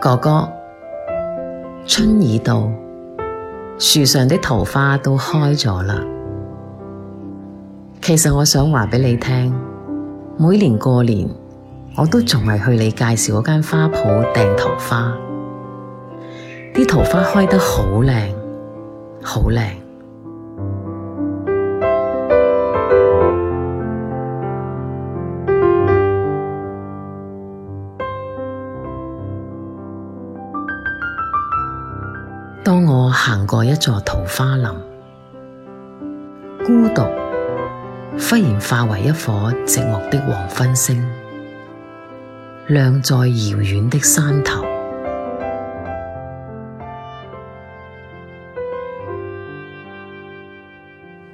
哥哥，春已到，樹上的桃花都開咗啦。其實我想話俾你聽，每年過年我都仲係去你介紹嗰間花鋪訂桃花，啲桃花開得好靚，好靚。 當我行過一座桃花林，孤獨忽然化為一顆寂寞的黃昏星，亮在遙遠的山頭。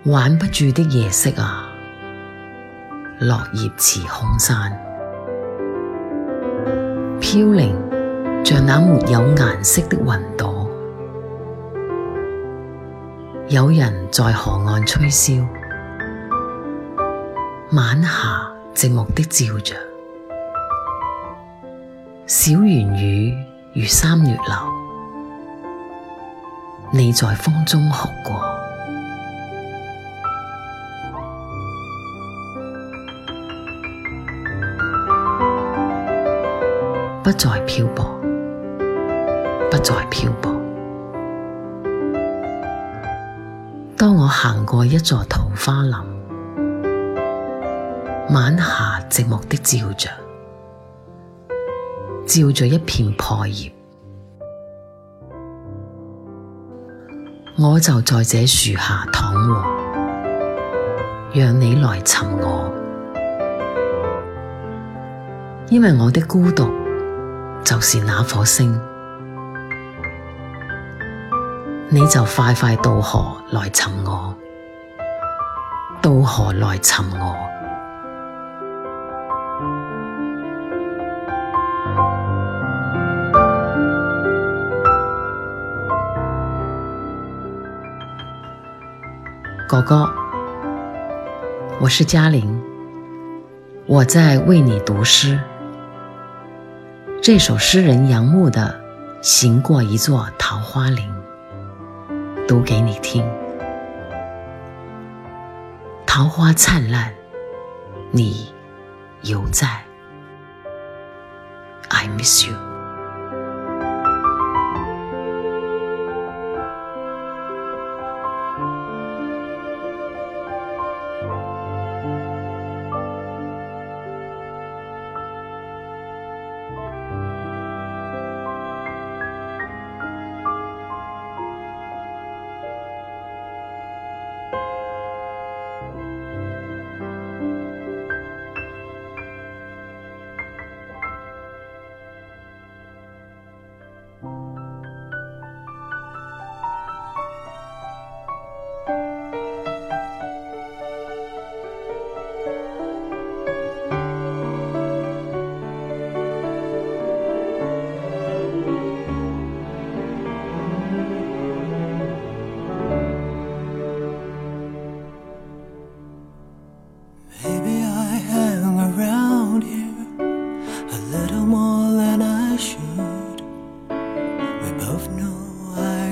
挽不住的夜色啊，落葉似空山，飘零像那沒有顏色的雲朵。有人在河岸吹箫，晚霞寂寞的照着，小圓雨如三月流，你在風中哭過，不再漂泊，不再漂泊。當我行過一座桃花林，晚霞寂寞的照着，照着一片破葉，我就在這樹下躺臥，讓你來尋我，因為我的孤獨就是那顆星。 你就快快渡河來尋我，渡河來尋我，哥哥，我是嘉玲，我在為你讀詩。這首詩人杨牧的《行過一座桃花林》。读给你听。桃花灿烂你犹在。I miss you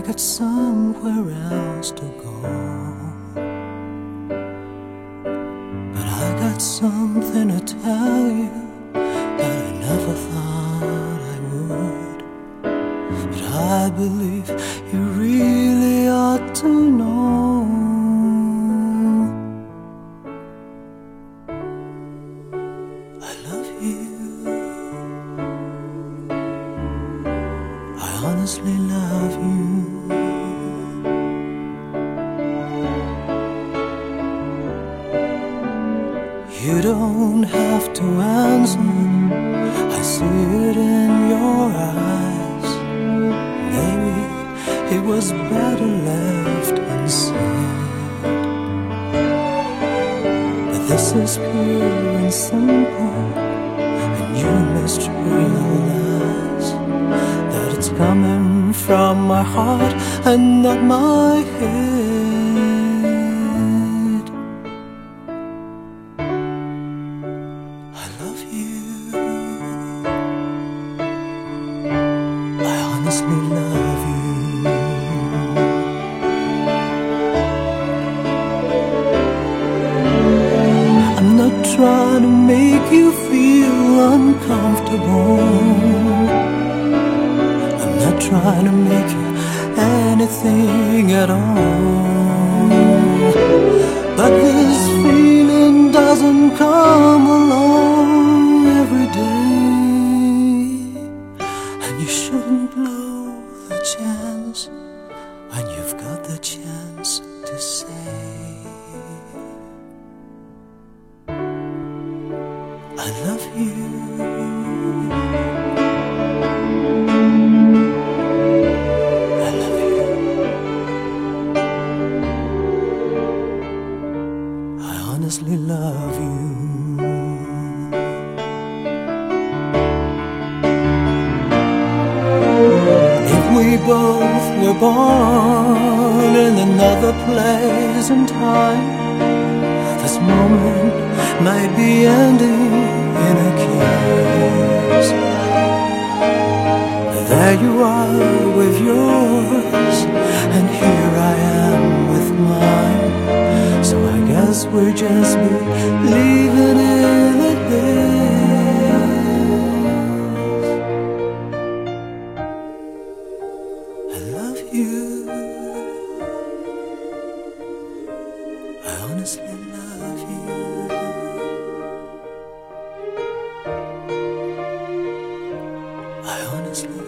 got somewhere else honestly love you. You don't have to answer. I see it in your eyes. Maybe it was better left unsaid. But this is pure and simple, and you must realize it's coming from my heart and not my head. I love you. I honestly love you. I'm not trying to make you feel uncomfortable. Trying to make you anything at all. But this feeling doesn't come along every day. And you shouldn't blow the chance when you've got the chance to say, I love you. We both were born in another place and time, this moment might be ending in a kiss. There you are with yours, and here I am with mine. So I guess we're just be leaving it Christmas.